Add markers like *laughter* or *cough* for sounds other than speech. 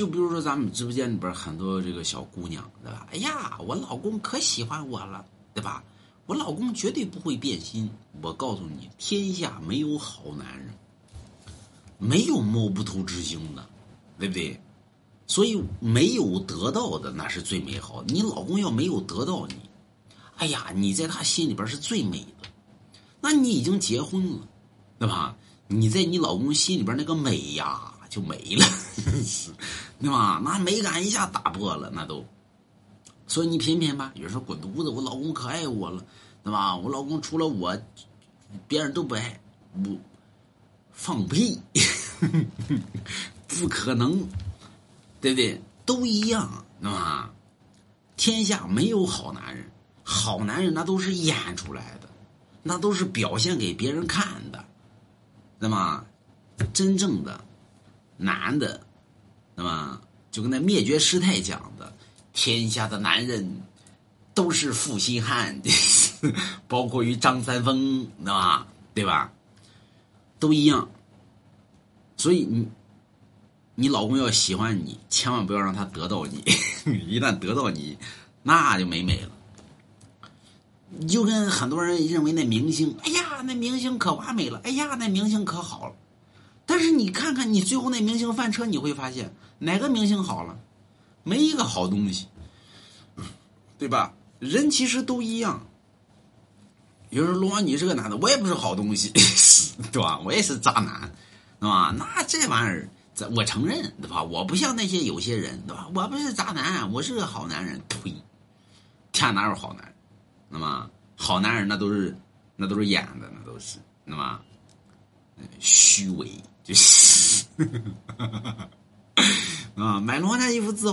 就比如说咱们直播间里边很多这个小姑娘，对吧？哎呀，我老公可喜欢我了，对吧？我老公绝对不会变心。我告诉你，天下没有好男人，没有摸不透之心的，对不对？所以没有得到的那是最美好。你老公要没有得到你，哎呀，你在他心里边是最美的。那你已经结婚了，对吧？你在你老公心里边那个美呀。就没了，*laughs* 对吧？那美感一下打破了，那都。所以你品品吧，有时候滚犊子，我老公可爱我了，对吧？我老公除了我，别人都不爱，我放屁，*laughs* 不可能，对不对？都一样，对吧？天下没有好男人，好男人那都是演出来的，那都是表现给别人看的，对吗？真正的。男的，那么就跟那灭绝师太讲的，天下的男人都是负心汉，*laughs* 包括于张三丰，对吧？对吧？都一样。所以你，你老公要喜欢你，千万不要让他得到你，*laughs* 一旦得到你，那就没美了。就跟很多人认为那明星，哎呀，那明星可完美了，哎呀，那明星可好了。但是你看看，你最后那明星翻车，你会发现哪个明星好了？没一个好东西，对吧？人其实都一样。有人说龙王你是个男的，我也不是好东西，*laughs* 对吧？我也是渣男，对吧？那这玩意儿，我承认，对吧？我不像那些有些人，对吧？我不是渣男，我是个好男人。呸！天哪有好男人？那么好男人那都是那都是演的，那都是那么虚伪。就 *laughs* 啊，买罗那衣服字。